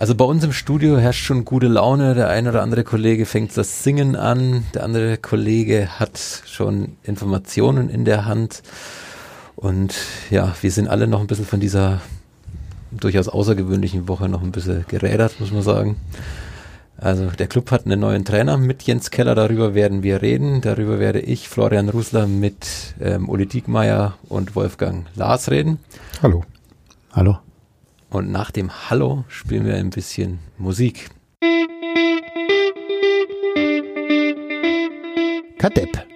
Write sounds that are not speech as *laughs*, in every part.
Also bei uns im Studio herrscht schon gute Laune. Der ein oder andere Kollege fängt das Singen an. Der andere Kollege hat schon Informationen in der Hand. Und ja, wir sind alle noch ein bisschen von dieser durchaus außergewöhnlichen Woche noch ein bisschen gerädert, muss man sagen. Also der Club hat einen neuen Trainer mit Jens Keller, darüber werden wir reden. Darüber werde ich, Florian Rusler, mit ähm, Uli Diekmeyer und Wolfgang Lars reden. Hallo. Hallo. Und nach dem Hallo spielen wir ein bisschen Musik. Kadepp.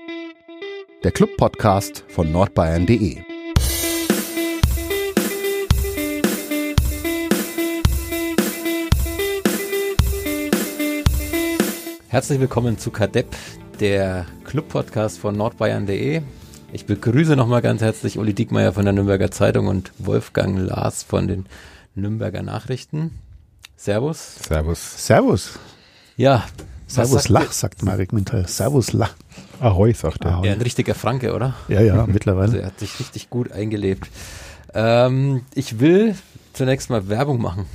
Der Club-Podcast von nordbayern.de. Herzlich willkommen zu Kadepp, der Club-Podcast von nordbayern.de. Ich begrüße nochmal ganz herzlich Uli Diekmeyer von der Nürnberger Zeitung und Wolfgang Lars von den Nürnberger Nachrichten. Servus. Servus. Servus. Ja. Servus Lach, sagt Marek Mintal. Servus Lach. Ahoi, sagt er. Ja, ein richtiger Franke, oder? Ja, ja, mittlerweile. Also er hat sich richtig gut eingelebt. Ähm, ich will zunächst mal Werbung machen,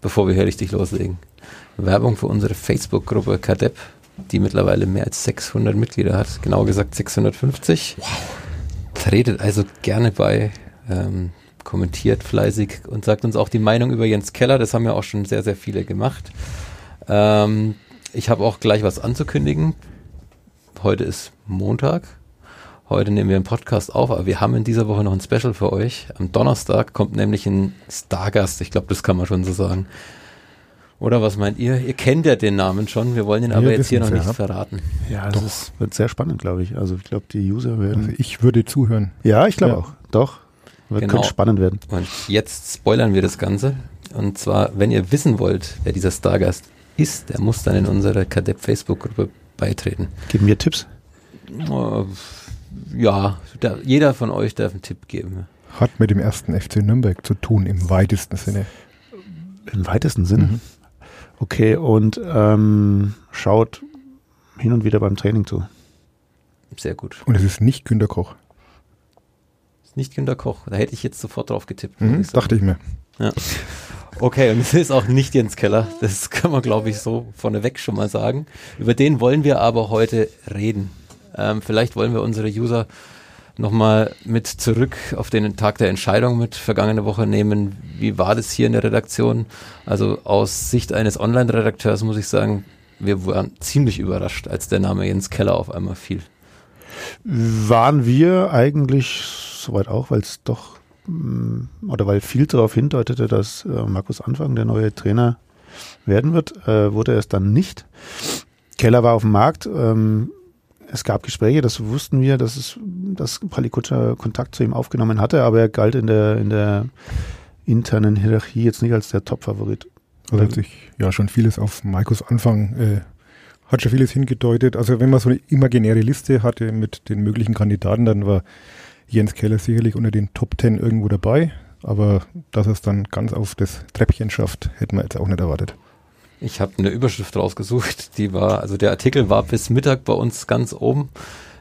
bevor wir hier richtig loslegen. Werbung für unsere Facebook-Gruppe Kadepp, die mittlerweile mehr als 600 Mitglieder hat. Genauer gesagt 650. Wow. Tretet also gerne bei. Ähm, kommentiert fleißig und sagt uns auch die Meinung über Jens Keller. Das haben ja auch schon sehr, sehr viele gemacht. Ähm, ich habe auch gleich was anzukündigen. Heute ist Montag. Heute nehmen wir einen Podcast auf, aber wir haben in dieser Woche noch ein Special für euch. Am Donnerstag kommt nämlich ein Stargast. Ich glaube, das kann man schon so sagen. Oder was meint ihr? Ihr kennt ja den Namen schon. Wir wollen ihn wir aber jetzt hier noch nicht verraten. Ja, das ist, wird sehr spannend, glaube ich. Also ich glaube, die User werden. Also ich würde zuhören. Ja, ich glaube ja. auch. Doch. Das genau. könnte spannend werden. Und jetzt spoilern wir das Ganze. Und zwar, wenn ihr wissen wollt, wer dieser Stargast ist, der muss dann in unsere Kadepp Facebook-Gruppe beitreten. Geben wir Tipps? Uh, ja, da, jeder von euch darf einen Tipp geben. Hat mit dem ersten FC Nürnberg zu tun, im weitesten Sinne. Im weitesten Sinne? Mhm. Okay, und ähm, schaut hin und wieder beim Training zu. Sehr gut. Und es ist nicht Günter Koch nicht Günter Koch. Da hätte ich jetzt sofort drauf getippt. Mhm, ich dachte ich mir. Ja. Okay, und es ist auch nicht Jens Keller. Das *laughs* kann man, glaube ich, so vorneweg schon mal sagen. Über den wollen wir aber heute reden. Ähm, vielleicht wollen wir unsere User nochmal mit zurück auf den Tag der Entscheidung mit vergangene Woche nehmen. Wie war das hier in der Redaktion? Also aus Sicht eines Online-Redakteurs muss ich sagen, wir waren ziemlich überrascht, als der Name Jens Keller auf einmal fiel. Waren wir eigentlich soweit auch, weil es doch mm, oder weil viel darauf hindeutete, dass äh, Markus Anfang der neue Trainer werden wird, äh, wurde er es dann nicht. Keller war auf dem Markt. Ähm, es gab Gespräche, das wussten wir, dass es, dass Palikutscher Kontakt zu ihm aufgenommen hatte, aber er galt in der in der internen Hierarchie jetzt nicht als der Top-Favorit. Also hat sich ja schon vieles auf Markus Anfang äh, hat schon vieles hingedeutet. Also wenn man so eine imaginäre Liste hatte mit den möglichen Kandidaten, dann war Jens Keller sicherlich unter den Top Ten irgendwo dabei, aber dass er es dann ganz auf das Treppchen schafft, hätten wir jetzt auch nicht erwartet. Ich habe eine Überschrift rausgesucht, die war, also der Artikel war bis Mittag bei uns ganz oben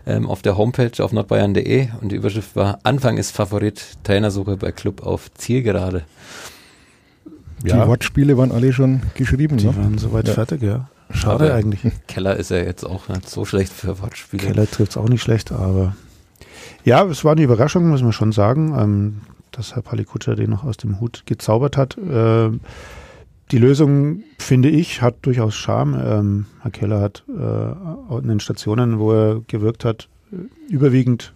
ähm, auf der Homepage auf nordbayern.de und die Überschrift war Anfang ist Favorit, Trainersuche bei Club auf Zielgerade. Die ja. Wortspiele waren alle schon geschrieben. Die ne? waren soweit ja. fertig, ja. Schade aber eigentlich. Keller ist ja jetzt auch nicht so schlecht für Wortspiele. Keller trifft es auch nicht schlecht, aber ja, es war eine Überraschung, muss man schon sagen, ähm, dass Herr Palikutscher den noch aus dem Hut gezaubert hat. Äh, die Lösung, finde ich, hat durchaus Charme. Ähm, Herr Keller hat äh, in den Stationen, wo er gewirkt hat, überwiegend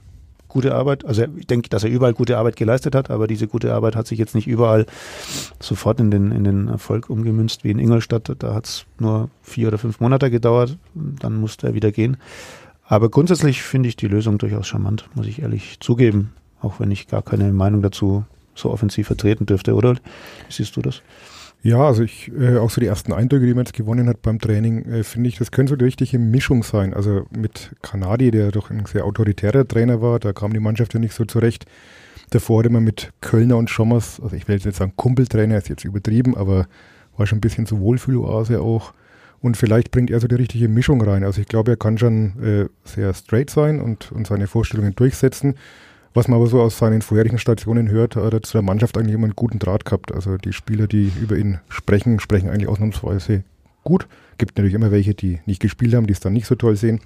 gute Arbeit. Also ich denke, dass er überall gute Arbeit geleistet hat, aber diese gute Arbeit hat sich jetzt nicht überall sofort in den, in den Erfolg umgemünzt wie in Ingolstadt. Da hat es nur vier oder fünf Monate gedauert, dann musste er wieder gehen. Aber grundsätzlich finde ich die Lösung durchaus charmant, muss ich ehrlich zugeben, auch wenn ich gar keine Meinung dazu so offensiv vertreten dürfte, oder? Wie siehst du das? Ja, also ich, äh, auch so die ersten Eindrücke, die man jetzt gewonnen hat beim Training, äh, finde ich, das könnte so die richtige Mischung sein. Also mit Kanadi, der doch ein sehr autoritärer Trainer war, da kam die Mannschaft ja nicht so zurecht. Davor hatte man mit Kölner und Schommers, also ich will jetzt nicht sagen Kumpeltrainer, ist jetzt übertrieben, aber war schon ein bisschen so Wohlfühloase auch. Und vielleicht bringt er so die richtige Mischung rein. Also ich glaube, er kann schon äh, sehr straight sein und, und seine Vorstellungen durchsetzen. Was man aber so aus seinen vorherigen Stationen hört, hat er zu der Mannschaft eigentlich immer einen guten Draht gehabt. Also die Spieler, die über ihn sprechen, sprechen eigentlich ausnahmsweise gut. Gibt natürlich immer welche, die nicht gespielt haben, die es dann nicht so toll sehen.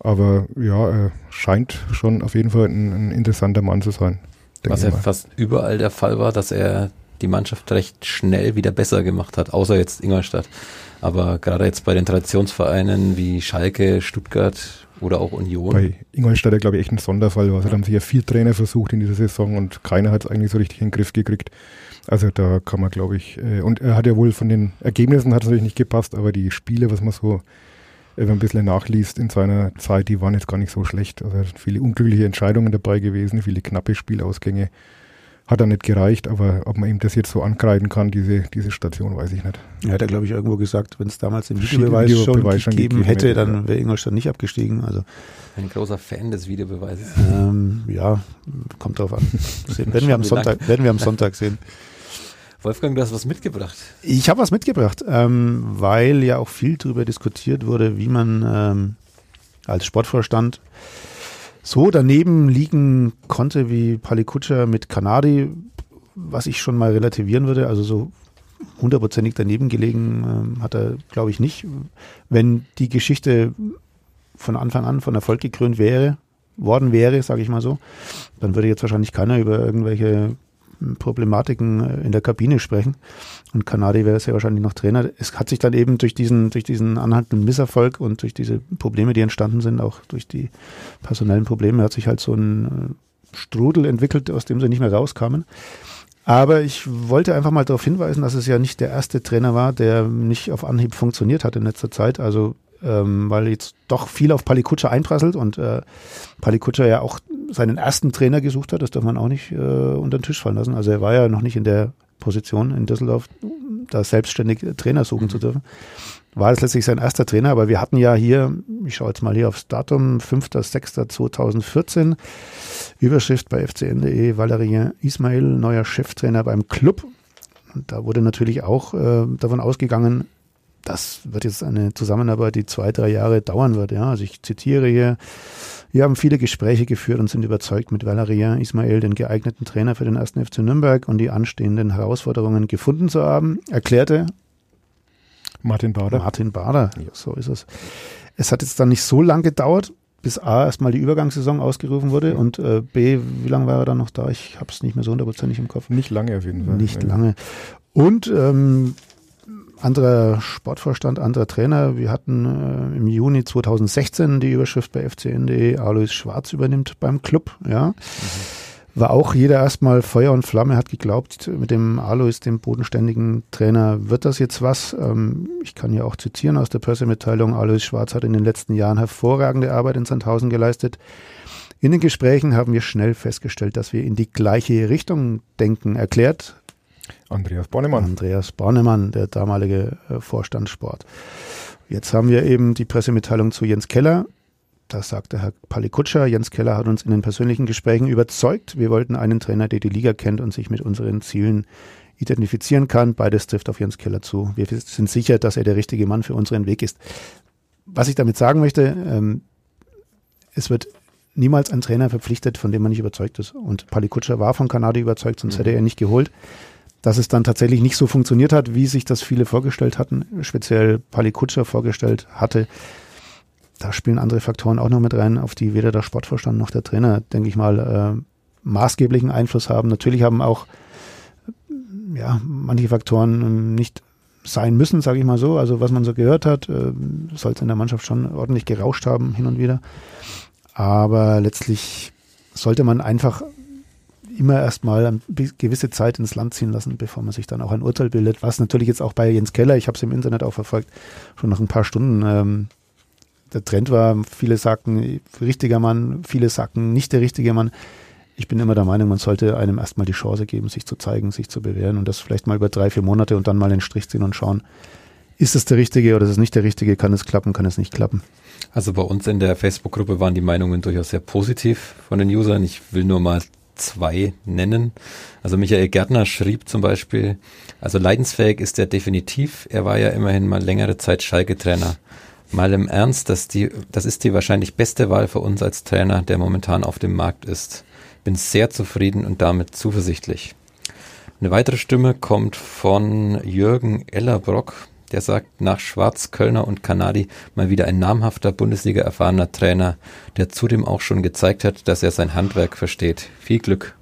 Aber ja, er scheint schon auf jeden Fall ein, ein interessanter Mann zu sein. Was ja fast überall der Fall war, dass er die Mannschaft recht schnell wieder besser gemacht hat, außer jetzt Ingolstadt. Aber gerade jetzt bei den Traditionsvereinen wie Schalke, Stuttgart, oder auch Union. Bei Ingolstadt, glaube ich, echt ein Sonderfall war. Also, da haben sich ja vier Trainer versucht in dieser Saison und keiner hat es eigentlich so richtig in den Griff gekriegt. Also da kann man, glaube ich, äh, und er hat ja wohl von den Ergebnissen hat es natürlich nicht gepasst, aber die Spiele, was man so äh, wenn man ein bisschen nachliest in seiner Zeit, die waren jetzt gar nicht so schlecht. Also viele unglückliche Entscheidungen dabei gewesen, viele knappe Spielausgänge. Hat dann nicht gereicht, aber ob man ihm das jetzt so ankreiden kann, diese, diese Station, weiß ich nicht. Er hat ja, glaube ich, irgendwo gesagt, wenn es damals den Videobeweis, Videobeweis schon, gegeben, gegeben hätte, dann wäre Ingolstadt nicht abgestiegen. Also ein großer Fan des Videobeweises. Ähm, ja, kommt drauf an. Sehen. Werden, wir am Sonntag, werden wir am Sonntag sehen. Wolfgang, du hast was mitgebracht. Ich habe was mitgebracht, ähm, weil ja auch viel darüber diskutiert wurde, wie man ähm, als Sportvorstand so daneben liegen konnte wie Palikutscher mit Kanadi, was ich schon mal relativieren würde. Also so hundertprozentig daneben gelegen äh, hat er, glaube ich, nicht. Wenn die Geschichte von Anfang an von Erfolg gekrönt wäre, worden wäre, sage ich mal so, dann würde jetzt wahrscheinlich keiner über irgendwelche Problematiken äh, in der Kabine sprechen. Und Kanadi wäre sehr wahrscheinlich noch Trainer. Es hat sich dann eben durch diesen, durch diesen anhaltenden Misserfolg und durch diese Probleme, die entstanden sind, auch durch die personellen Probleme, hat sich halt so ein äh, Strudel entwickelt, aus dem sie nicht mehr rauskamen. Aber ich wollte einfach mal darauf hinweisen, dass es ja nicht der erste Trainer war, der nicht auf Anhieb funktioniert hat in letzter Zeit. Also ähm, weil jetzt doch viel auf Palikutscher einprasselt und äh, Palikutscher ja auch seinen ersten Trainer gesucht hat, das darf man auch nicht äh, unter den Tisch fallen lassen. Also er war ja noch nicht in der Position in Düsseldorf, da selbstständig Trainer suchen mhm. zu dürfen. War es letztlich sein erster Trainer, aber wir hatten ja hier, ich schaue jetzt mal hier aufs Datum, 5.6.2014, Überschrift bei fcn.de, Valerien Ismail, neuer Cheftrainer beim Club. Und da wurde natürlich auch äh, davon ausgegangen, das wird jetzt eine Zusammenarbeit, die zwei, drei Jahre dauern wird. Ja, also ich zitiere hier. Wir haben viele Gespräche geführt und sind überzeugt, mit Valerien Ismail den geeigneten Trainer für den ersten FC Nürnberg und die anstehenden Herausforderungen gefunden zu haben, erklärte Martin Bader. Martin Bader, ja, so ist es. Es hat jetzt dann nicht so lang gedauert, bis A erstmal die Übergangssaison ausgerufen wurde und äh, B, wie lange war er dann noch da? Ich habe es nicht mehr so hundertprozentig im Kopf. Nicht lange auf jeden Fall. Nicht lange. Und ähm, anderer Sportvorstand, anderer Trainer. Wir hatten äh, im Juni 2016 die Überschrift bei FCN.de, Alois Schwarz übernimmt beim Club, ja. Mhm. War auch jeder erstmal Feuer und Flamme, hat geglaubt, mit dem Alois, dem bodenständigen Trainer, wird das jetzt was. Ähm, ich kann ja auch zitieren aus der Pressemitteilung, Alois Schwarz hat in den letzten Jahren hervorragende Arbeit in Sandhausen geleistet. In den Gesprächen haben wir schnell festgestellt, dass wir in die gleiche Richtung denken, erklärt Andreas Bornemann. Andreas Bornemann, der damalige äh, Vorstand Sport. Jetzt haben wir eben die Pressemitteilung zu Jens Keller. Da sagte Herr Palikutscher, Jens Keller hat uns in den persönlichen Gesprächen überzeugt. Wir wollten einen Trainer, der die Liga kennt und sich mit unseren Zielen identifizieren kann. Beides trifft auf Jens Keller zu. Wir sind sicher, dass er der richtige Mann für unseren Weg ist. Was ich damit sagen möchte, ähm, es wird niemals ein Trainer verpflichtet, von dem man nicht überzeugt ist. Und Palikutscher war von Kanadi überzeugt, sonst mhm. hätte er nicht geholt dass es dann tatsächlich nicht so funktioniert hat, wie sich das viele vorgestellt hatten, speziell Pali Kutscher vorgestellt hatte. Da spielen andere Faktoren auch noch mit rein, auf die weder der Sportvorstand noch der Trainer, denke ich mal, äh, maßgeblichen Einfluss haben. Natürlich haben auch ja, manche Faktoren nicht sein müssen, sage ich mal so. Also was man so gehört hat, äh, soll es in der Mannschaft schon ordentlich gerauscht haben, hin und wieder. Aber letztlich sollte man einfach immer erstmal eine gewisse Zeit ins Land ziehen lassen, bevor man sich dann auch ein Urteil bildet. Was natürlich jetzt auch bei Jens Keller, ich habe es im Internet auch verfolgt, schon nach ein paar Stunden ähm, der Trend war. Viele sagten, richtiger Mann, viele sagten, nicht der richtige Mann. Ich bin immer der Meinung, man sollte einem erstmal die Chance geben, sich zu zeigen, sich zu bewähren und das vielleicht mal über drei, vier Monate und dann mal den Strich ziehen und schauen, ist es der richtige oder ist es nicht der richtige, kann es klappen, kann es nicht klappen. Also bei uns in der Facebook-Gruppe waren die Meinungen durchaus sehr positiv von den Usern. Ich will nur mal zwei nennen. Also Michael Gärtner schrieb zum Beispiel, also leidensfähig ist er definitiv. Er war ja immerhin mal längere Zeit Schalke-Trainer. Mal im Ernst, dass die, das ist die wahrscheinlich beste Wahl für uns als Trainer, der momentan auf dem Markt ist. Bin sehr zufrieden und damit zuversichtlich. Eine weitere Stimme kommt von Jürgen Ellerbrock. Der sagt, nach Schwarz, Kölner und Kanadi mal wieder ein namhafter Bundesliga erfahrener Trainer, der zudem auch schon gezeigt hat, dass er sein Handwerk versteht. Viel Glück.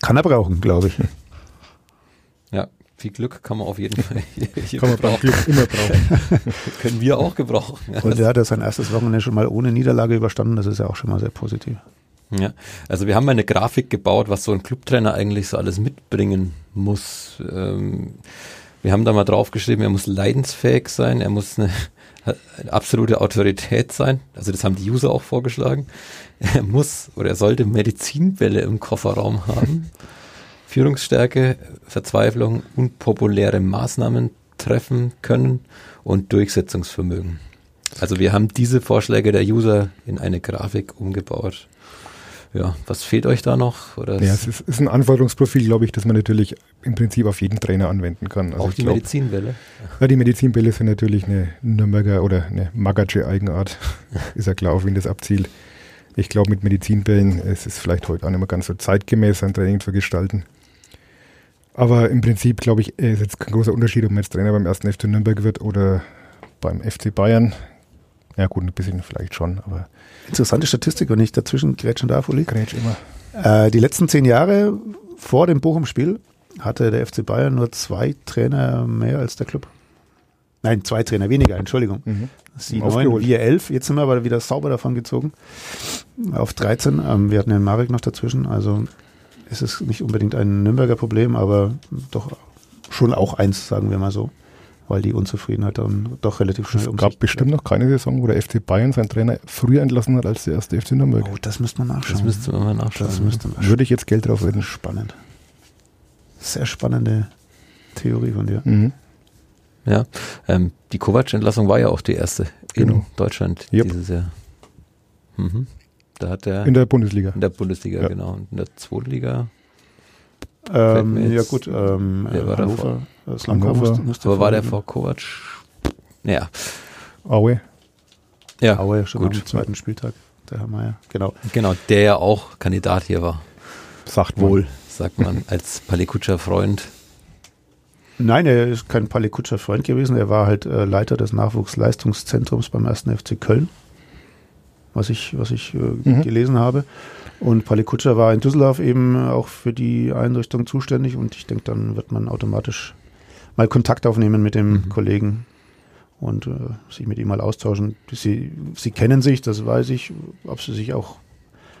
Kann er brauchen, glaube ich. Ja, viel Glück kann man auf jeden Fall *laughs* hier, Kann man beim Glück immer brauchen. *laughs* Können wir auch gebrauchen. Ja, Und er hat ja sein erstes Wochenende schon mal ohne Niederlage überstanden. Das ist ja auch schon mal sehr positiv. Ja, also wir haben mal eine Grafik gebaut, was so ein Clubtrainer eigentlich so alles mitbringen muss. Ähm, wir haben da mal draufgeschrieben, er muss leidensfähig sein, er muss eine, eine absolute Autorität sein. Also das haben die User auch vorgeschlagen. Er muss oder er sollte Medizinbälle im Kofferraum haben. Führungsstärke, Verzweiflung, unpopuläre Maßnahmen treffen können und Durchsetzungsvermögen. Also wir haben diese Vorschläge der User in eine Grafik umgebaut. Ja, was fehlt euch da noch? Oder Ja, es ist, ist ein Anforderungsprofil, glaube ich, das man natürlich im Prinzip auf jeden Trainer anwenden kann. Also auch die glaub, Medizinwelle? Ja, die Medizinbälle sind natürlich eine Nürnberger oder eine Magatsche Eigenart. *laughs* ist ja klar, auf wen das abzielt. Ich glaube, mit Medizinbällen es ist vielleicht heute auch nicht mehr ganz so zeitgemäß, ein Training zu gestalten. Aber im Prinzip, glaube ich, ist jetzt kein großer Unterschied, ob man jetzt Trainer beim ersten FC Nürnberg wird oder beim FC Bayern. Ja gut, ein bisschen vielleicht schon, aber Interessante Statistik, wenn ich dazwischen grätschen darf, Uli. Grätsch immer. Äh, die letzten zehn Jahre vor dem Bochum-Spiel hatte der FC Bayern nur zwei Trainer mehr als der Club. Nein, zwei Trainer weniger, Entschuldigung. Mhm. Sie neun, wir elf. Jetzt sind wir aber wieder sauber davon gezogen. Auf 13. Ähm, wir hatten den Marek noch dazwischen. Also ist es nicht unbedingt ein Nürnberger Problem, aber doch schon auch eins, sagen wir mal so. Weil die Unzufriedenheit dann doch relativ schnell Es um gab bestimmt noch keine Saison, wo der FC Bayern seinen Trainer früher entlassen hat als der erste FC Nürnberg. Oh, das müsste man nachschauen. Das müsste man mal nachschauen. Das müsste man Würde ich jetzt Geld drauf wetten. spannend. Sehr spannende Theorie von dir. Mhm. Ja, ähm, die Kovac-Entlassung war ja auch die erste in Genau. Deutschland Yep. dieses Jahr. Mhm. Da hat er In der Bundesliga. in der Bundesliga, Ja. genau. Und in der zweiten Liga. Ähm, ja gut, ähm, Wer äh, war Hannover, äh, Hannover. musste, musste Aber war der vor Kovac? Ja. Aue. Ja, Aue schon gut. am zweiten Spieltag, der Herr Meier. Genau. Genau, der ja auch Kandidat hier war, Sagt wohl. sagt man, als Palikutscher Freund. Nein, er ist kein Palikutscher Freund gewesen. Er war halt äh, Leiter des Nachwuchsleistungszentrums beim 1. FC Köln, was ich, was ich äh, Mhm. gelesen habe. Und Palikutscher war in Düsseldorf eben auch für die Einrichtung zuständig und ich denke, dann wird man automatisch mal Kontakt aufnehmen mit dem Mhm. Kollegen und äh, sich mit ihm mal austauschen. Sie, sie kennen sich, das weiß ich. Ob sie sich auch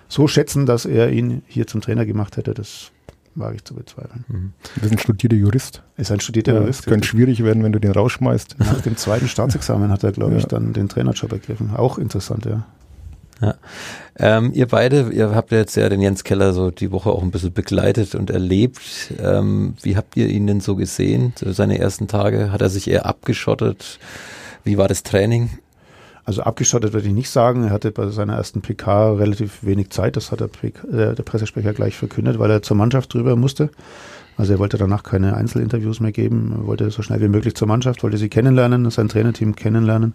so schätzen, dass er ihn hier zum Trainer gemacht hätte, das wage ich zu bezweifeln. Mhm. Das ist ein studierter Jurist. Ist ein studierter Ja, Jurist. könnte schwierig werden, wenn du den rausschmeißt. Nach dem zweiten Staatsexamen hat er, glaube *laughs* ich, Ja. dann den Trainerjob ergriffen. Auch interessant, ja. Ähm, ihr beide, ihr habt ja jetzt ja den Jens Keller so die Woche auch ein bisschen begleitet und erlebt. Ähm, wie habt ihr ihn denn so gesehen, so seine ersten Tage? Hat er sich eher abgeschottet? Wie war das Training? Also abgeschottet würde ich nicht sagen. Er hatte bei seiner ersten PK relativ wenig Zeit. Das hat der, PK, äh, der Pressesprecher gleich verkündet, weil er zur Mannschaft drüber musste. Also er wollte danach keine Einzelinterviews mehr geben. Er wollte so schnell wie möglich zur Mannschaft, wollte sie kennenlernen, sein Trainerteam kennenlernen.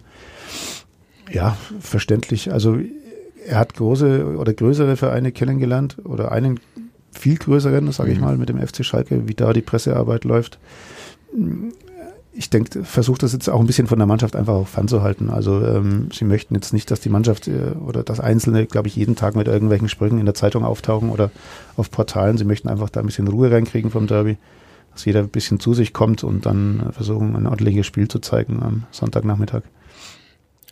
Ja, verständlich. Also er hat große oder größere Vereine kennengelernt oder einen viel größeren, sage ich Mhm. mal, mit dem FC Schalke, wie da die Pressearbeit läuft. Ich denke, versucht das jetzt auch ein bisschen von der Mannschaft einfach auch fernzuhalten. Also ähm, sie möchten jetzt nicht, dass die Mannschaft äh, oder das Einzelne, glaube ich, jeden Tag mit irgendwelchen Sprüchen in der Zeitung auftauchen oder auf Portalen. Sie möchten einfach da ein bisschen Ruhe reinkriegen vom Derby, dass jeder ein bisschen zu sich kommt und dann versuchen, ein ordentliches Spiel zu zeigen am Sonntagnachmittag.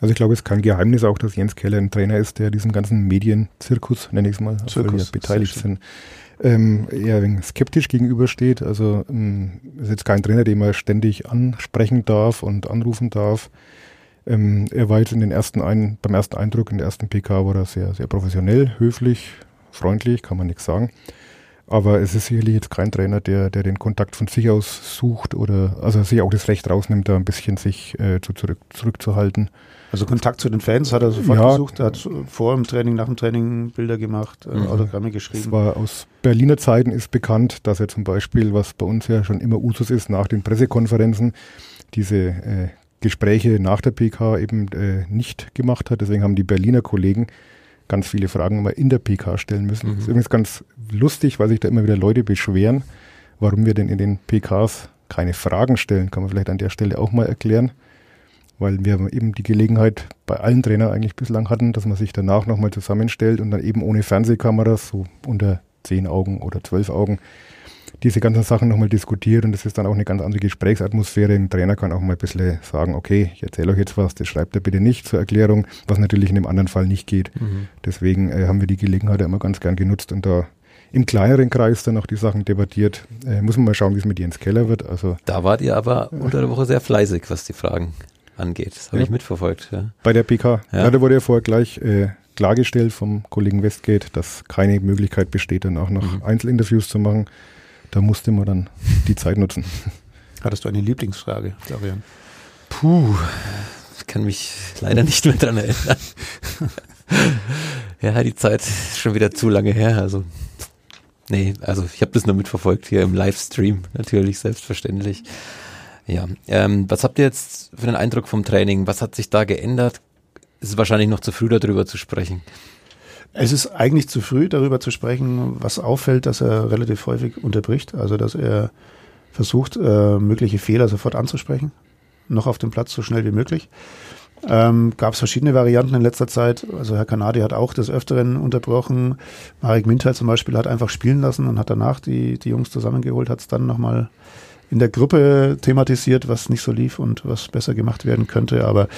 Also ich glaube, es ist kein Geheimnis auch, dass Jens Keller ein Trainer ist, der diesem ganzen Medienzirkus, nenne ich es mal, Zirkus, beteiligt sind, ähm, eher ein skeptisch gegenübersteht. Also ähm, ist jetzt kein Trainer, den man ständig ansprechen darf und anrufen darf. Ähm, er war jetzt in den ersten ein, beim ersten Eindruck, in der ersten PK war er sehr, sehr professionell, höflich, freundlich, kann man nichts sagen. Aber es ist sicherlich jetzt kein Trainer, der, der den Kontakt von sich aus sucht oder also sich auch das Recht rausnimmt, da ein bisschen sich äh, zu zurück, zurückzuhalten. Also Kontakt zu den Fans hat er sofort Ja. gesucht, er hat vor dem Training, nach dem Training Bilder gemacht, äh, Mhm. Autogramme Es geschrieben. war aus Berliner Zeiten ist bekannt, dass er zum Beispiel, was bei uns ja schon immer Usus ist, nach den Pressekonferenzen diese äh, Gespräche nach der PK eben äh, nicht gemacht hat. Deswegen haben die Berliner Kollegen ganz viele Fragen mal in der PK stellen müssen. Mhm. Das ist übrigens ganz lustig, weil sich da immer wieder Leute beschweren, warum wir denn in den PKs keine Fragen stellen. Kann man vielleicht an der Stelle auch mal erklären. Weil wir eben die Gelegenheit bei allen Trainern eigentlich bislang hatten, dass man sich danach nochmal zusammenstellt und dann eben ohne Fernsehkameras, so unter zehn Augen oder zwölf Augen, diese ganzen Sachen nochmal diskutiert und das ist dann auch eine ganz andere Gesprächsatmosphäre. Ein Trainer kann auch mal ein bisschen sagen, okay, ich erzähle euch jetzt was, das schreibt er bitte nicht zur Erklärung, was natürlich in dem anderen Fall nicht geht. Mhm. Deswegen äh, haben wir die Gelegenheit immer ganz gern genutzt und da im kleineren Kreis dann auch die Sachen debattiert. Äh, muss man mal schauen, wie es mit Jens Keller wird. Also, da wart ihr aber unter der Woche sehr fleißig, was die Fragen angeht. Das habe ja. ich mitverfolgt. Ja. Bei der PK. Ja. ja da wurde ja vorher gleich äh, klargestellt vom Kollegen Westgate, dass keine Möglichkeit besteht, dann auch noch mhm. Einzelinterviews zu machen. Da musste man dann die Zeit nutzen. Hattest du eine Lieblingsfrage, Florian? Puh, ich kann mich leider nicht mehr dran erinnern. ja, die Zeit ist schon wieder zu lange her. Also, nee, also ich habe das nur mitverfolgt hier im Livestream, natürlich, selbstverständlich. Ja, ähm, was habt ihr jetzt für den Eindruck vom Training? Was hat sich da geändert? Es ist wahrscheinlich noch zu früh darüber zu sprechen. Es ist eigentlich zu früh, darüber zu sprechen. Was auffällt, dass er relativ häufig unterbricht, also dass er versucht, äh, mögliche Fehler sofort anzusprechen, noch auf dem Platz so schnell wie möglich. Ähm, Gab es verschiedene Varianten in letzter Zeit. Also Herr Kanadi hat auch des Öfteren unterbrochen. Marek Mintal zum Beispiel hat einfach spielen lassen und hat danach die, die Jungs zusammengeholt, hat es dann nochmal in der Gruppe thematisiert, was nicht so lief und was besser gemacht werden könnte. Aber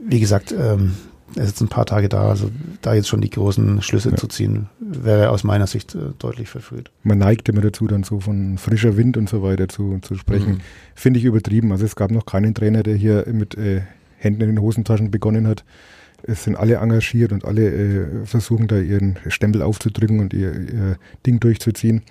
wie gesagt, ähm, er ist jetzt ein paar Tage da, also da jetzt schon die großen Schlüsse ja. zu ziehen, wäre aus meiner Sicht äh, deutlich verfrüht. Man neigt immer dazu, dann so von frischer Wind und so weiter zu, zu sprechen. Mhm. Finde ich übertrieben. Also es gab noch keinen Trainer, der hier mit äh, Händen in den Hosentaschen begonnen hat. Es sind alle engagiert und alle äh, versuchen da ihren Stempel aufzudrücken und ihr, ihr Ding durchzuziehen.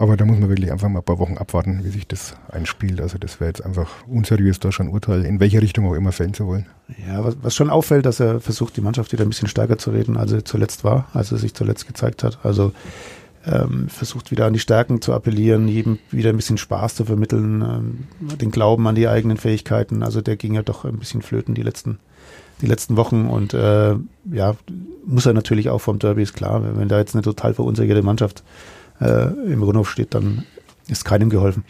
Aber da muss man wirklich einfach mal ein paar Wochen abwarten, wie sich das einspielt. Also das wäre jetzt einfach unseriös, da schon Urteil, in welche Richtung auch immer fällen zu wollen. Ja, was, was schon auffällt, dass er versucht, die Mannschaft wieder ein bisschen stärker zu reden, als er zuletzt war, als er sich zuletzt gezeigt hat. Also ähm, versucht wieder an die Stärken zu appellieren, jedem wieder ein bisschen Spaß zu vermitteln, ähm, den Glauben an die eigenen Fähigkeiten. Also der ging ja doch ein bisschen flöten die letzten die letzten Wochen und äh, ja, muss er natürlich auch vom Derby, ist klar, wenn da jetzt eine total verunsicherte Mannschaft im Rundhof steht, dann ist keinem geholfen.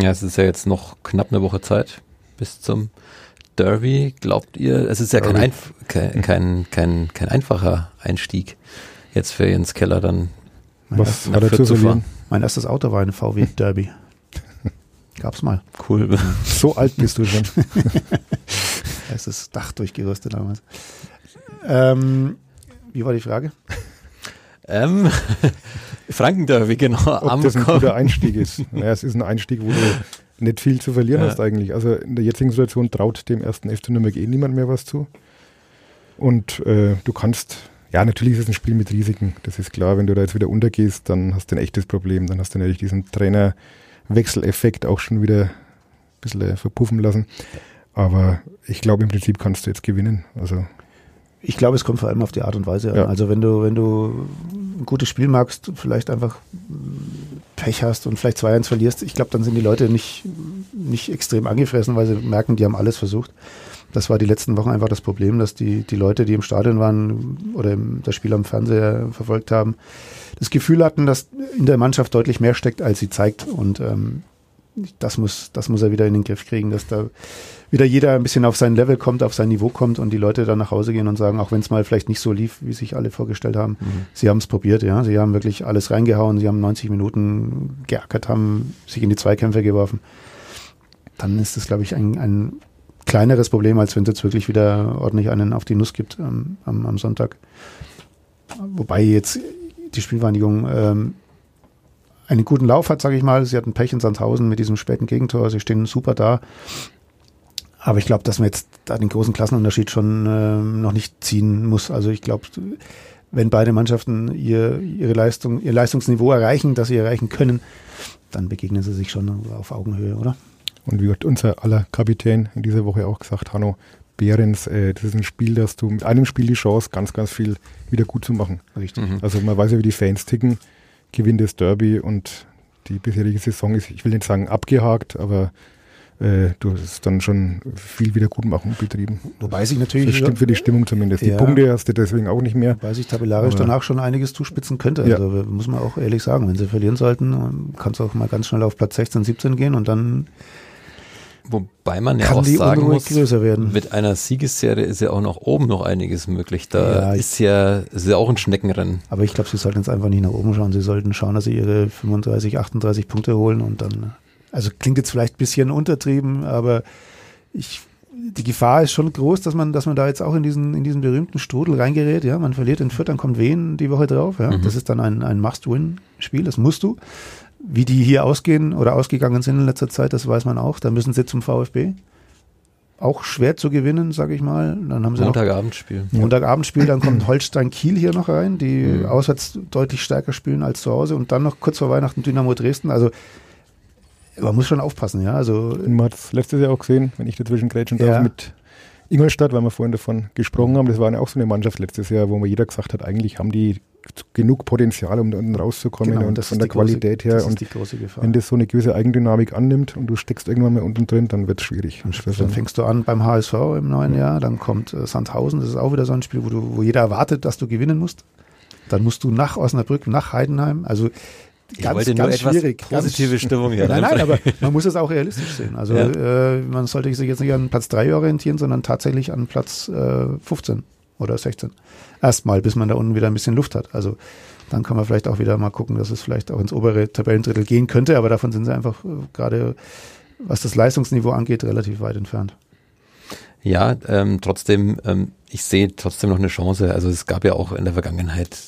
Ja, es ist ja jetzt noch knapp eine Woche Zeit bis zum Derby. Glaubt ihr, es ist ja kein, Einf kein, kein, kein, kein einfacher Einstieg jetzt für Jens Keller dann was hat er zu verlieren? Mein erstes Auto war ein VW Derby. *laughs* Gab's mal. Cool. So alt bist du schon. *laughs* es ist Dach durchgerüstet damals. Ähm, wie war die Frage? Ähm, Frankenderby, genau. Ob das ein guter Einstieg ist. Naja, es ist ein Einstieg, wo du nicht viel zu verlieren ja. hast eigentlich. Also in der jetzigen Situation traut dem ersten FC Nürnberg eh niemand mehr was zu. Und äh, du kannst, ja, natürlich ist es ein Spiel mit Risiken. Das ist klar. Wenn du da jetzt wieder untergehst, dann hast du ein echtes Problem. Dann hast du natürlich diesen Trainerwechseleffekt auch schon wieder ein bisschen verpuffen lassen. Aber ich glaube, im Prinzip kannst du jetzt gewinnen. Also ich glaube, es kommt vor allem auf die Art und Weise an. Ja. Also wenn du, wenn du ein gutes Spiel magst, vielleicht einfach Pech hast und vielleicht 2-1 verlierst, ich glaube, dann sind die Leute nicht, nicht extrem angefressen, weil sie merken, die haben alles versucht. Das war die letzten Wochen einfach das Problem, dass die, die Leute, die im Stadion waren oder das Spiel am Fernseher verfolgt haben, das Gefühl hatten, dass in der Mannschaft deutlich mehr steckt, als sie zeigt. Und ähm, das muss, das muss er wieder in den Griff kriegen, dass da wieder jeder ein bisschen auf sein Level kommt, auf sein Niveau kommt und die Leute dann nach Hause gehen und sagen, auch wenn es mal vielleicht nicht so lief, wie sich alle vorgestellt haben, mhm. sie haben es probiert, ja. Sie haben wirklich alles reingehauen, sie haben 90 Minuten geackert, haben sich in die Zweikämpfe geworfen. Dann ist das, glaube ich, ein, ein kleineres Problem, als wenn es jetzt wirklich wieder ordentlich einen auf die Nuss gibt ähm, am, am Sonntag. Wobei jetzt die Spielvereinigung ähm, einen guten Lauf hat, sage ich mal. Sie hatten Pech in Sandhausen mit diesem späten Gegentor. Sie stehen super da. Aber ich glaube, dass man jetzt da den großen Klassenunterschied schon äh, noch nicht ziehen muss. Also ich glaube, wenn beide Mannschaften ihr, ihre Leistung, ihr Leistungsniveau erreichen, das sie erreichen können, dann begegnen sie sich schon auf Augenhöhe, oder? Und wie wird unser aller Kapitän in dieser Woche auch gesagt, Hanno Behrens, äh, das ist ein Spiel, dass du mit einem Spiel die Chance, ganz, ganz viel wieder gut zu machen. Richtig. Mhm. Also man weiß ja, wie die Fans ticken gewinnt das Derby und die bisherige Saison ist, ich will nicht sagen abgehakt, aber äh, du hast dann schon viel Wiedergutmachung betrieben. Wobei sich natürlich. Das stimmt für die Stimmung zumindest. Ja. Die Punkte hast du deswegen auch nicht mehr. Wobei sich tabellarisch Aber- danach schon einiges zuspitzen könnte. Ja. Also muss man auch ehrlich sagen, wenn sie verlieren sollten, kann es auch mal ganz schnell auf Platz 16, 17 gehen und dann Wobei man ja kann auch die sagen muss, größer werden. mit einer Siegesserie ist ja auch nach oben noch einiges möglich. Da Ja, ist ja, ist ja auch ein Schneckenrennen. Aber ich glaube, sie sollten jetzt einfach nicht nach oben schauen. Sie sollten schauen, dass sie ihre 35, 38 Punkte holen und dann, also klingt jetzt vielleicht ein bisschen untertrieben, aber ich, die Gefahr ist schon groß, dass man, dass man da jetzt auch in diesen, in diesen berühmten Strudel reingerät. Ja, man verliert in Fürth, dann kommt Wien die Woche drauf. Ja, Mhm. das ist dann ein, ein Must-Win-Spiel. Das musst du. Wie die hier ausgehen oder ausgegangen sind in letzter Zeit, das weiß man auch. Da müssen sie zum VfB. Auch schwer zu gewinnen, sage ich mal. Dann haben sie noch Montagabendspiel. Montagabendspiel, dann kommt Holstein Kiel hier noch rein, die Mhm. auswärts deutlich stärker spielen als zu Hause und dann noch kurz vor Weihnachten Dynamo Dresden. Also man muss schon aufpassen, ja. Also man hat es letztes Jahr auch gesehen, wenn ich dazwischen grätschen darf, Ja. mit Ingolstadt, weil wir vorhin davon gesprochen haben. Das war ja auch so eine Mannschaft letztes Jahr, wo man jeder gesagt hat, eigentlich haben die genug Potenzial, um da unten rauszukommen genau, und das von ist der die große- Qualität her. Das ist Und die große Gefahr. wenn das so eine gewisse Eigendynamik annimmt und du steckst irgendwann mal unten drin, dann wird es schwierig. Dann, dann fängst du an beim HSV im neuen Jahr, dann kommt äh, Sandhausen, das ist auch wieder so ein Spiel, wo, du, wo jeder erwartet, dass du gewinnen musst. Dann musst du nach Osnabrück, nach Heidenheim, also Ich ganz, wollte nur ganz etwas schwierig. positive ganz, Stimmung hier. Nein, nein, aber man muss es auch realistisch sehen. Also Ja. äh, man sollte sich jetzt nicht an Platz 3 orientieren, sondern tatsächlich an Platz äh, 15 oder 16. Erstmal, bis man da unten wieder ein bisschen Luft hat. Also dann kann man vielleicht auch wieder mal gucken, dass es vielleicht auch ins obere Tabellendrittel gehen könnte, aber davon sind sie einfach äh, gerade, was das Leistungsniveau angeht, relativ weit entfernt. Ja, ähm, trotzdem, ähm, ich sehe trotzdem noch eine Chance. Also es gab ja auch in der Vergangenheit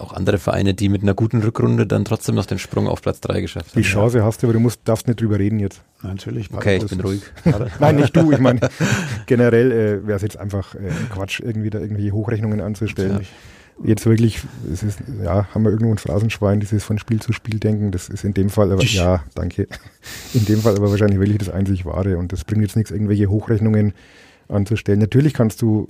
auch andere Vereine, die mit einer guten Rückrunde dann trotzdem noch den Sprung auf Platz 3 geschafft haben. Die Chance hast du, aber du musst, darfst nicht drüber reden jetzt. Natürlich. Okay, ich bin ruhig. *laughs* Nein, nicht du. Ich meine, generell äh, wäre es jetzt einfach äh, Quatsch, irgendwie da irgendwelche Hochrechnungen anzustellen. Natürlich. Jetzt wirklich, es ist, ja, haben wir irgendwo ein Phrasenschwein, dieses von Spiel zu Spiel denken, das ist in dem Fall, aber ja, danke. In dem Fall aber wahrscheinlich wirklich das einzig Wahre und das bringt jetzt nichts, irgendwelche Hochrechnungen anzustellen. Natürlich kannst du,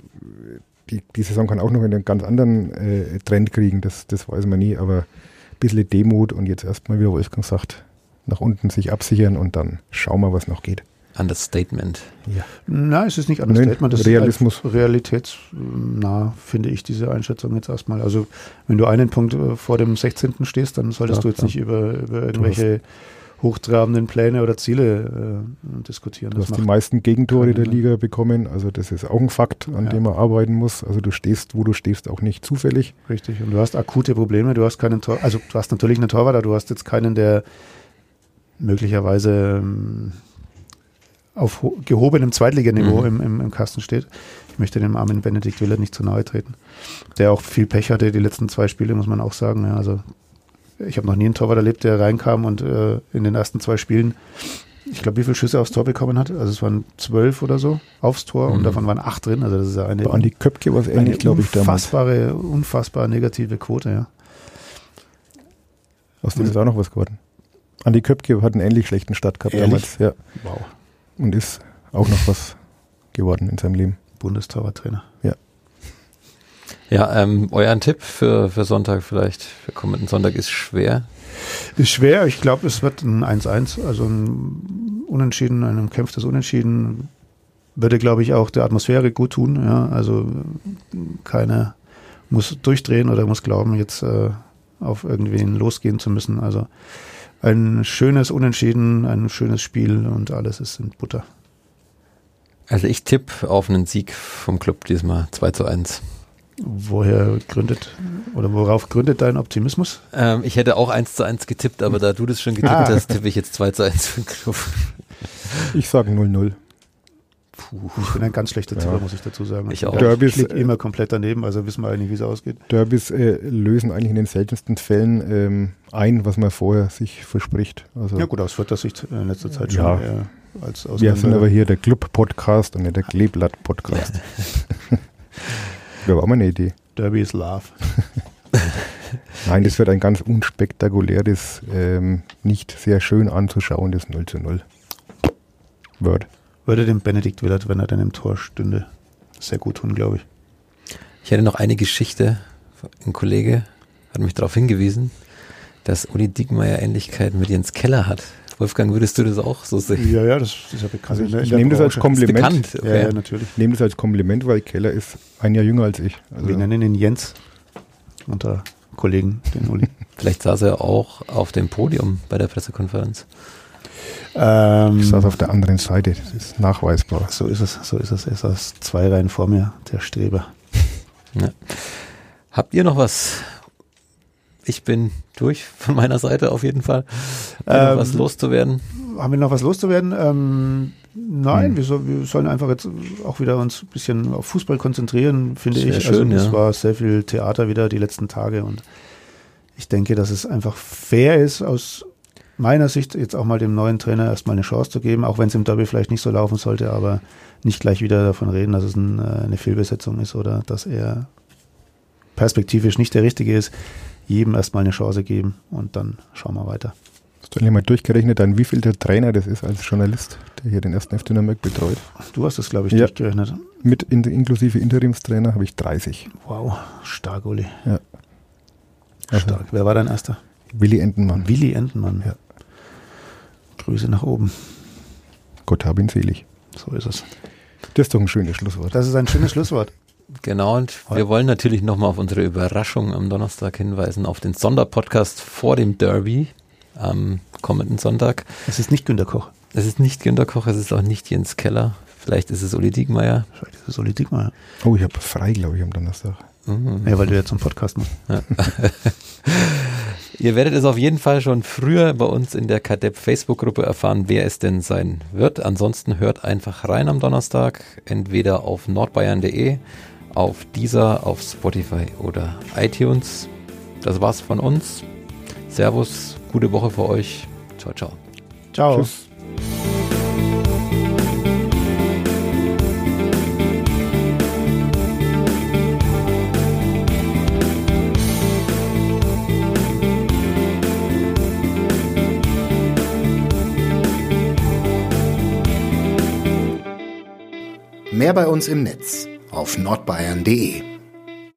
die, die Saison kann auch noch in einen ganz anderen äh, Trend kriegen, das, das weiß man nie, aber ein bisschen Demut und jetzt erstmal, wie der Wolfgang sagt, nach unten sich absichern und dann schauen wir, was noch geht. Understatement. Nein, es ist nicht Understatement. Das Realismus. ist halt realitätsnah, finde ich, diese Einschätzung jetzt erstmal. Also, wenn du einen Punkt äh, vor dem 16. stehst, dann solltest Ja, du jetzt klar. nicht über, über irgendwelche hochtrabenden Pläne oder Ziele äh, diskutieren. Du Das hast die meisten Gegentore der. Liga bekommen, also das ist auch ein Fakt, an Ja. dem man arbeiten muss. Also du stehst, wo du stehst, auch nicht zufällig. richtig. Und du hast akute Probleme. Du hast keinen Tor, also du hast natürlich einen Torwart, aber du hast jetzt keinen, der möglicherweise ähm, auf ho- gehobenem Zweitliganiveau Mhm. im, im, im Kasten steht. Ich möchte dem armen Benedikt Willert nicht zu nahe treten. Der auch viel Pech hatte, die letzten zwei Spiele, muss man auch sagen. Ja, also ich habe noch nie einen Torwart erlebt, der reinkam und äh, in den ersten zwei Spielen, ich glaube, wie viele Schüsse aufs Tor bekommen hat. Also es waren zwölf oder so aufs Tor und Mhm. davon waren acht drin. Also das ist ja eine, Bei Andi Köpke war es ähnlich, glaube ich, damals. unfassbare, unfassbar negative Quote. Ja. Aus dem ist auch noch was geworden. Andi Köpke hat einen ähnlich schlechten Start gehabt Ehrlich? damals. Ja. Wow. Und ist auch noch was geworden in seinem Leben. Bundestorwarttrainer. Ja, ähm, euer Tipp für, für Sonntag vielleicht, für kommenden Sonntag ist schwer. Ist schwer. Ich glaube, es wird ein 1-1, also ein Unentschieden, ein umkämpftes Unentschieden. Würde, glaube ich, auch der Atmosphäre gut tun. Ja, also keiner muss durchdrehen oder muss glauben, jetzt äh, auf irgendwen losgehen zu müssen. Also ein schönes Unentschieden, ein schönes Spiel und alles ist in Butter. Also ich tippe auf einen Sieg vom Club diesmal 2 zu 1. Woher gründet oder worauf gründet dein Optimismus? Ähm, ich hätte auch 1 zu 1 getippt, aber da du das schon getippt Ah. hast, tippe ich jetzt 2 zu 1 für den Club. Ich sage 0-0. Ich bin ein ganz schlechter Ja. Tipper, muss ich dazu sagen. Ich auch. Derbys, Ich liege äh, immer komplett daneben, also wissen wir eigentlich, wie es ausgeht. Derbys äh, lösen eigentlich in den seltensten Fällen ähm, ein, was man vorher sich verspricht. Also Ja gut, aus Fürther Sicht äh, in letzter Zeit Ja. schon eher als wir sind aber hier der Club-Podcast und nicht der Kleeblatt-Podcast. *laughs* Wäre auch mal eine Idee. Derby is Love. *laughs* Nein, das wird ein ganz unspektakuläres, ähm, nicht sehr schön anzuschauendes 0 zu 0. Word. Würde dem Benedikt Willert, wenn er dann im Tor stünde, sehr gut tun, glaube ich. Ich hätte noch eine Geschichte. Ein Kollege hat mich darauf hingewiesen, dass Uli Diekmeyer Ähnlichkeiten mit Jens Keller hat. Wolfgang, würdest du das auch so sehen? Ja, ja, das ist ja bekannt. Also ich, ich nehme das als Kompliment. Bekannt, okay. Ja, ja, natürlich. Ich nehme das als Kompliment, weil Keller ist ein Jahr jünger als ich. Also Wir nennen ihn Jens unter Kollegen, den Uli. *laughs* Vielleicht saß er auch auf dem Podium bei der Pressekonferenz. ähm, ich saß auf der anderen Seite, das ist nachweisbar. so ist es, so ist es. Er saß zwei Reihen vor mir, der Streber. Ja. Habt ihr noch was? Ich bin durch von meiner Seite auf jeden Fall. Ähm, was loszuwerden? Haben wir noch was loszuwerden? Ähm, nein, Hm. wir, soll, wir sollen einfach jetzt auch wieder uns ein bisschen auf Fußball konzentrieren, finde ich. schön, also, ja. Es war sehr viel Theater wieder die letzten Tage und ich denke, dass es einfach fair ist, aus meiner Sicht jetzt auch mal dem neuen Trainer erstmal eine Chance zu geben, auch wenn es im Derby vielleicht nicht so laufen sollte, aber nicht gleich wieder davon reden, dass es ein, äh, eine Fehlbesetzung ist oder dass er perspektivisch nicht der Richtige ist. Jedem erstmal eine Chance geben und dann schauen wir weiter. Hast du eigentlich mal durchgerechnet, an wie viel der Trainer das ist als Journalist, der hier den ersten FC Nürnberg betreut? Du hast das, glaube ich, Ja. durchgerechnet. Mit in, inklusive Interimstrainer habe ich 30. Wow, stark, Uli. Ja. Also, Stark. Wer war dein erster? Willi Entenmann. Willi Entenmann. Ja. Grüße nach oben. Gott hab ihn selig. So ist es. Das ist doch ein schönes Schlusswort. Das ist ein schönes Schlusswort. Genau, und wir wollen natürlich nochmal auf unsere Überraschung am Donnerstag hinweisen, auf den Sonderpodcast vor dem Derby am kommenden Sonntag. Es ist nicht Günter Koch. Es ist nicht Günter Koch, es ist auch nicht Jens Keller. Vielleicht ist es Uli Diekmeyer. Vielleicht ist es Uli Diekmeyer. Oh, ich habe frei, glaube ich, am Donnerstag. Mhm. Ja, weil du ja zum Podcast musst. *laughs* Ihr werdet es auf jeden Fall schon früher bei uns in der Kadepp Facebook-Gruppe erfahren, wer es denn sein wird. Ansonsten hört einfach rein am Donnerstag, entweder auf nordbayern.de, auf dieser, auf Spotify oder iTunes. Das war's von uns. Servus, gute Woche für euch. Ciao, ciao. Ciao. Tschüss. Mehr bei uns im Netz auf nordbayern.de